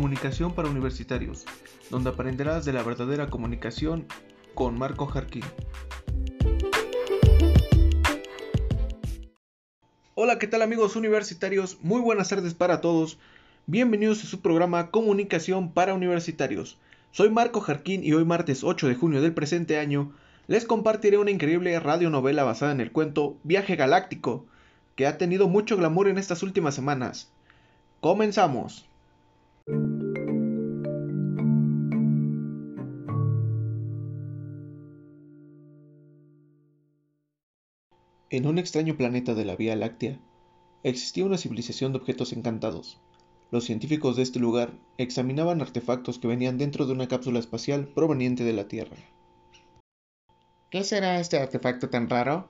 Comunicación para Universitarios, donde aprenderás de la verdadera comunicación con Marco Jarquín. Hola, ¿qué tal amigos universitarios? Muy buenas tardes para todos. Bienvenidos a su programa Comunicación para Universitarios. Soy Marco Jarquín y hoy martes 8 de junio del presente año les compartiré una increíble radionovela basada en el cuento Viaje Galáctico, que ha tenido mucho glamour en estas últimas semanas. Comenzamos. En un extraño planeta de la Vía Láctea, existía una civilización de objetos encantados. Los científicos de este lugar examinaban artefactos que venían dentro de una cápsula espacial proveniente de la Tierra. ¿Qué será este artefacto tan raro?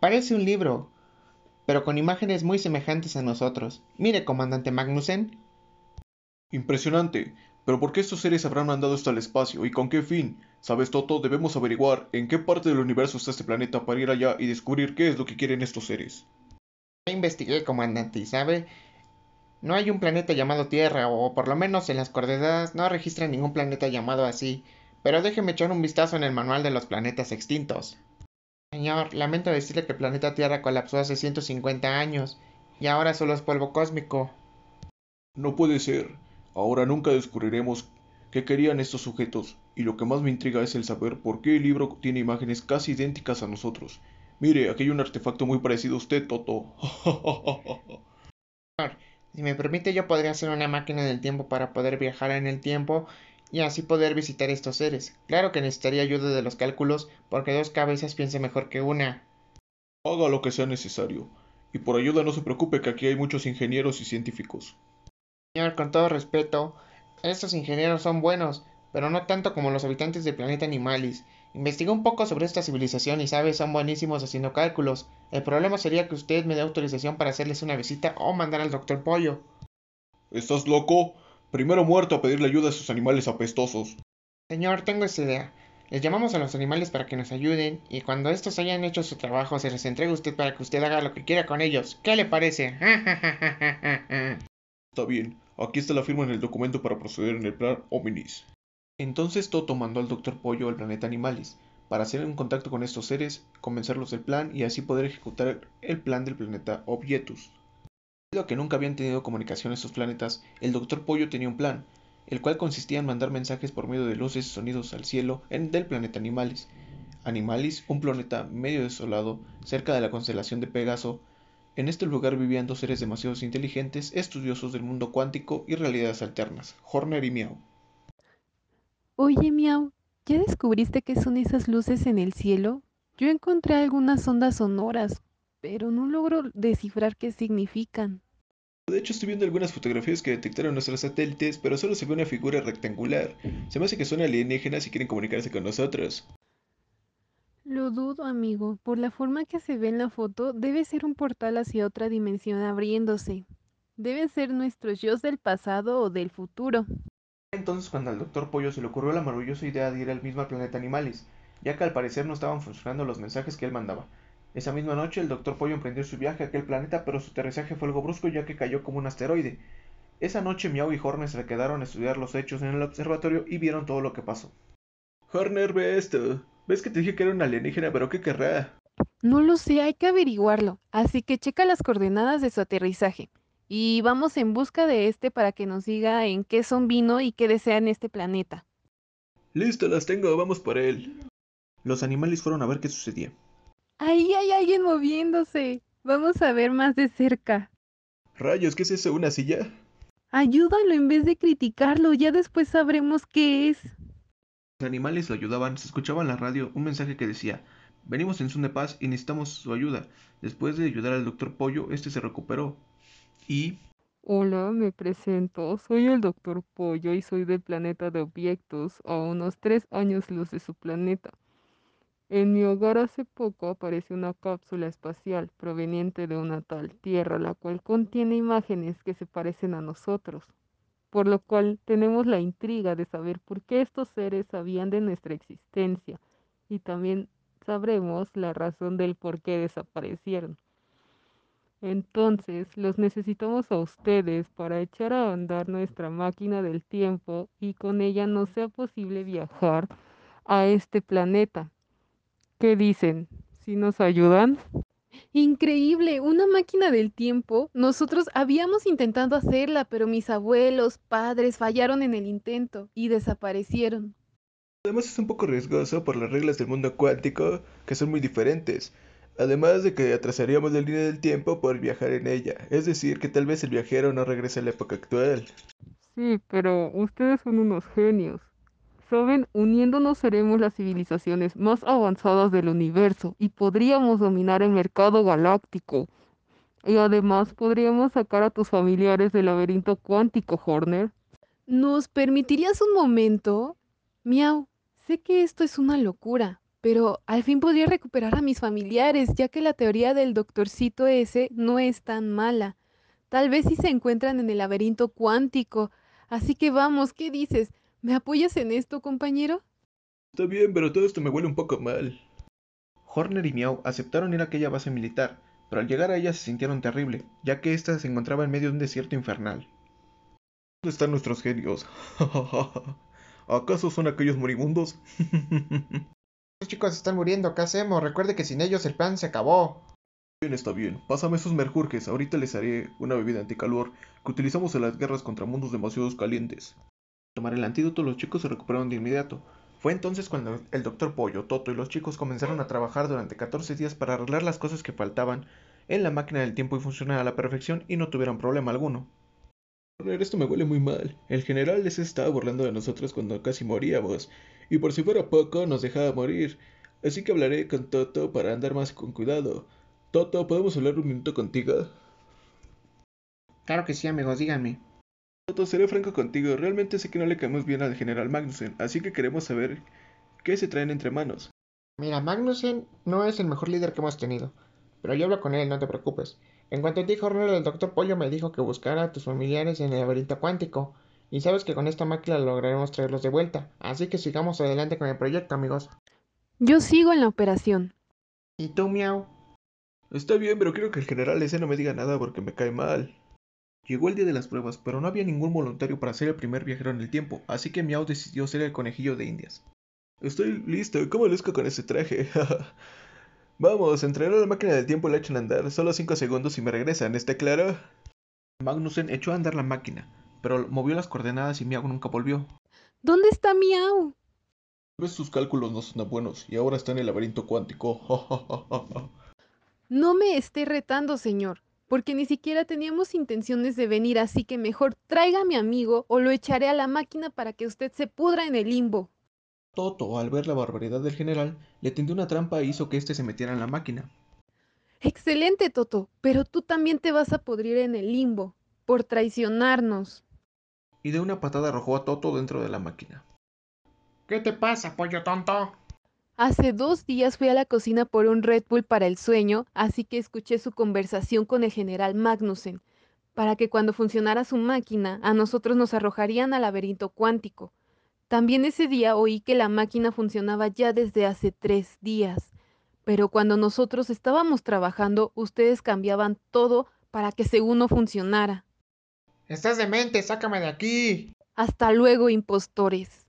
Parece un libro, pero con imágenes muy semejantes a nosotros. Mire, comandante Magnussen. Impresionante. Pero ¿por qué estos seres habrán mandado esto al espacio y con qué fin? ¿Sabes, Toto? Debemos averiguar en qué parte del universo está este planeta para ir allá y descubrir qué es lo que quieren estos seres. Ya investigué, comandante, y sabe, no hay un planeta llamado Tierra, o por lo menos en las coordenadas no registran ningún planeta llamado así. Pero déjeme echar un vistazo en el manual de los planetas extintos. Señor, lamento decirle que el planeta Tierra colapsó hace 150 años, y ahora solo es polvo cósmico. No puede ser. Ahora nunca descubriremos qué querían estos sujetos, y lo que más me intriga es el saber por qué el libro tiene imágenes casi idénticas a nosotros. Mire, aquí hay un artefacto muy parecido a usted, Toto. si me permite, yo podría hacer una máquina del tiempo para poder viajar en el tiempo y así poder visitar estos seres. Claro que necesitaría ayuda de los cálculos, porque dos cabezas piensa mejor que una. Haga lo que sea necesario. Y por ayuda no se preocupe que aquí hay muchos ingenieros y científicos. Señor, con todo respeto, estos ingenieros son buenos, pero no tanto como los habitantes del planeta Animalis. Investigué un poco sobre esta civilización y sabe, son buenísimos haciendo cálculos. El problema sería que usted me dé autorización para hacerles una visita o mandar al doctor Pollo. ¿Estás loco? Primero muerto a pedirle ayuda a esos animales apestosos. Señor, tengo esta idea. Les llamamos a los animales para que nos ayuden y cuando estos hayan hecho su trabajo se les entrega a usted para que usted haga lo que quiera con ellos. ¿Qué le parece? está bien. Aquí está la firma en el documento para proceder en el plan Hominis. Entonces Toto mandó al Doctor Pollo al planeta Animalis para hacer un contacto con estos seres, convencerlos del plan y así poder ejecutar el plan del planeta Objetus. Debido a que nunca habían tenido comunicación estos planetas, el Doctor Pollo tenía un plan, el cual consistía en mandar mensajes por medio de luces y sonidos al cielo del planeta Animalis. Animalis, un planeta medio desolado, cerca de la constelación de Pegaso. En este lugar vivían dos seres demasiado inteligentes, estudiosos del mundo cuántico y realidades alternas, Horner y Miau. Oye, Miau, ¿ya descubriste qué son esas luces en el cielo? Yo encontré algunas ondas sonoras, pero no logro descifrar qué significan. De hecho, estoy viendo algunas fotografías que detectaron nuestros satélites, pero solo se ve una figura rectangular. Se me hace que son alienígenas y quieren comunicarse con nosotros. Lo dudo, amigo. Por la forma que se ve en la foto, debe ser un portal hacia otra dimensión abriéndose. Deben ser nuestros yo del pasado o del futuro. Entonces, cuando al doctor Pollo se le ocurrió la maravillosa idea de ir al mismo planeta Animalis, ya que al parecer no estaban funcionando los mensajes que él mandaba. Esa misma noche el Doctor Pollo emprendió su viaje a aquel planeta, pero su aterrizaje fue algo brusco ya que cayó como un asteroide. Esa noche Miau y Horner se quedaron a estudiar los hechos en el observatorio y vieron todo lo que pasó. Horner, ve esto. ¿Ves que te dije que era una alienígena, pero qué querrá? No lo sé, hay que averiguarlo. Así que checa las coordenadas de su aterrizaje. Y vamos en busca de este para que nos diga en qué son vino y qué desea en este planeta. Listo, las tengo, vamos por él. Los animales fueron a ver qué sucedía. Ahí hay alguien moviéndose. Vamos a ver más de cerca. Rayos, ¿qué es eso? ¿Una silla? Ayúdalo en vez de criticarlo, ya después sabremos qué es. Animales lo ayudaban, se escuchaba en la radio un mensaje que decía, venimos en son de paz y necesitamos su ayuda. Después de ayudar al doctor Pollo, este se recuperó. Y... Hola, me presento. Soy el doctor Pollo y soy del planeta de objetos, a unos tres años luz de su planeta. En mi hogar hace poco apareció una cápsula espacial proveniente de una tal Tierra, la cual contiene imágenes que se parecen a nosotros, por lo cual tenemos la intriga de saber por qué estos seres sabían de nuestra existencia y también sabremos la razón del por qué desaparecieron. Entonces, los necesitamos a ustedes para echar a andar nuestra máquina del tiempo y con ella no sea posible viajar a este planeta. ¿Qué dicen? ¿Si nos ayudan? Increíble, una máquina del tiempo. Nosotros habíamos intentado hacerla, pero mis abuelos, padres fallaron en el intento y desaparecieron. Además es un poco riesgoso por las reglas del mundo cuántico, que son muy diferentes. Además de que atrasaríamos la línea del tiempo por viajar en ella. Es decir, que tal vez el viajero no regrese a la época actual. Sí, pero ustedes son unos genios. Saben, uniéndonos seremos las civilizaciones más avanzadas del universo y podríamos dominar el mercado galáctico. Y además podríamos sacar a tus familiares del laberinto cuántico, Horner. ¿Nos permitirías un momento? Miau, sé que esto es una locura, pero al fin podría recuperar a mis familiares, ya que la teoría del doctorcito ese no es tan mala. Tal vez si se encuentran en el laberinto cuántico. Así que vamos, ¿qué dices? ¿Me apoyas en esto, compañero? Está bien, pero todo esto me huele un poco mal. Horner y Miau aceptaron ir a aquella base militar, pero al llegar a ella se sintieron terrible, ya que ésta se encontraba en medio de un desierto infernal. ¿Dónde están nuestros genios? ¿Acaso son aquellos moribundos? Los chicos están muriendo, ¿qué hacemos? Recuerde que sin ellos el plan se acabó. Bien, está bien. Pásame esos merjurjes. Ahorita les haré una bebida anticalor que utilizamos en las guerras contra mundos demasiado calientes. Tomar el antídoto, los chicos se recuperaron de inmediato. Fue entonces cuando el doctor Pollo, Toto y los chicos comenzaron a trabajar durante 14 días para arreglar las cosas que faltaban en la máquina del tiempo y funcionara a la perfección y no tuvieron problema alguno. Esto me huele muy mal. El general se estaba burlando de nosotros cuando casi moríamos, y por si fuera poco nos dejaba morir. Así que hablaré con Toto para andar más con cuidado. Toto, ¿podemos hablar un minuto contigo? Claro que sí, amigos, díganme. Toto, seré franco contigo. Realmente sé que no le caemos bien al general Magnussen, así que queremos saber qué se traen entre manos. Mira, Magnussen no es el mejor líder que hemos tenido, pero yo hablo con él, no te preocupes. En cuanto a ti, Horner, el doctor Pollo me dijo que buscara a tus familiares en el laberinto cuántico. Y sabes que con esta máquina lograremos traerlos de vuelta. Así que sigamos adelante con el proyecto, amigos. Yo sigo en la operación. ¿Y tú, Miau? Está bien, pero quiero que el general ese no me diga nada porque me cae mal. Llegó el día de las pruebas, pero no había ningún voluntario para ser el primer viajero en el tiempo, así que Miau decidió ser el conejillo de indias. Estoy listo, ¿cómo luzco con ese traje? Vamos, entrenar a la máquina del tiempo y la echan a andar, solo 5 segundos y me regresan, ¿está claro? Magnussen echó a andar la máquina, pero movió las coordenadas y Miau nunca volvió. ¿Dónde está Miau? Ves sus cálculos no son tan buenos y ahora está en el laberinto cuántico. no me esté retando, señor, porque ni siquiera teníamos intenciones de venir, así que mejor traiga a mi amigo o lo echaré a la máquina para que usted se pudra en el limbo. Toto, al ver la barbaridad del general, le tendió una trampa e hizo que éste se metiera en la máquina. Excelente, Toto, pero tú también te vas a podrir en el limbo, por traicionarnos. Y de una patada arrojó a Toto dentro de la máquina. ¿Qué te pasa, pollo tonto? Hace dos días fui a la cocina por un Red Bull para el sueño, así que escuché su conversación con el general Magnussen, para que cuando funcionara su máquina, a nosotros nos arrojarían al laberinto cuántico. También ese día oí que la máquina funcionaba ya desde hace tres días, pero cuando nosotros estábamos trabajando, ustedes cambiaban todo para que según no funcionara. Estás demente, sácame de aquí. Hasta luego, impostores.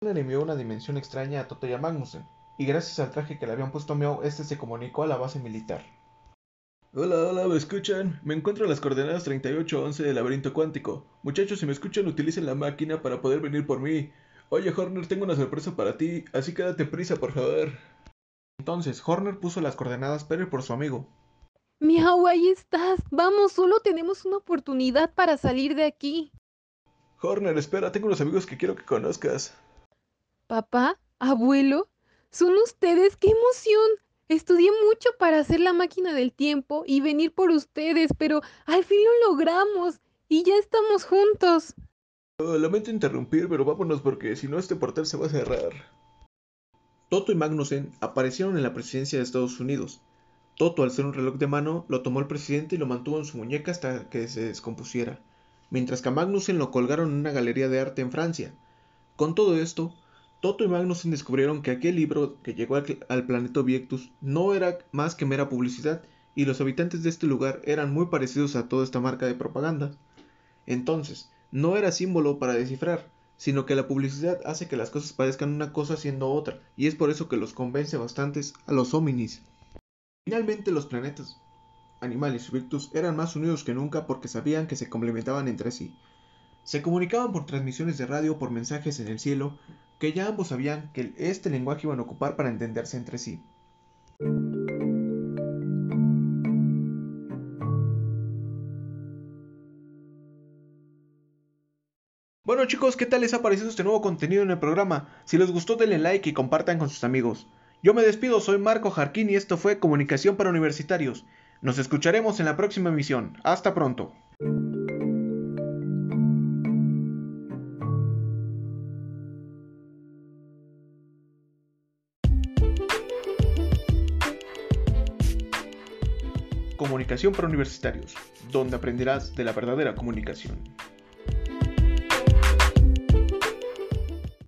Le envió una dimensión extraña a Toto y a Magnussen, y gracias al traje que le habían puesto a Meow, este se comunicó a la base militar. Hola, hola, ¿me escuchan? Me encuentro en las coordenadas 3811 del laberinto cuántico. Muchachos, si me escuchan, utilicen la máquina para poder venir por mí. Oye, Horner, tengo una sorpresa para ti, así que date prisa, por favor. Entonces, Horner puso las coordenadas para ir por su amigo. Miau, ahí estás. Vamos, solo tenemos una oportunidad para salir de aquí. Horner, espera, tengo unos amigos que quiero que conozcas. Papá, abuelo, son ustedes, qué emoción. Estudié mucho para hacer la máquina del tiempo y venir por ustedes, pero al fin lo logramos y ya estamos juntos. Oh, lamento interrumpir, pero vámonos porque si no este portal se va a cerrar. Toto y Magnussen aparecieron en la presidencia de Estados Unidos. Toto, al ser un reloj de mano, lo tomó el presidente y lo mantuvo en su muñeca hasta que se descompusiera, mientras que a Magnussen lo colgaron en una galería de arte en Francia. Con todo esto, Toto y Magnussen descubrieron que aquel libro que llegó al, planeta Obiectus no era más que mera publicidad y los habitantes de este lugar eran muy parecidos a toda esta marca de propaganda. Entonces, no era símbolo para descifrar, sino que la publicidad hace que las cosas parezcan una cosa siendo otra, y es por eso que los convence bastantes a los hominis. Finalmente los planetas, animales y Victus eran más unidos que nunca porque sabían que se complementaban entre sí. Se comunicaban por transmisiones de radio por mensajes en el cielo, que ya ambos sabían que este lenguaje iban a ocupar para entenderse entre sí. Bueno chicos, ¿qué tal les ha parecido este nuevo contenido en el programa? Si les gustó denle like y compartan con sus amigos. Yo me despido, soy Marco Jarquín y esto fue Comunicación para Universitarios. Nos escucharemos en la próxima emisión. Hasta pronto. Para Universitarios, donde aprenderás de la verdadera comunicación.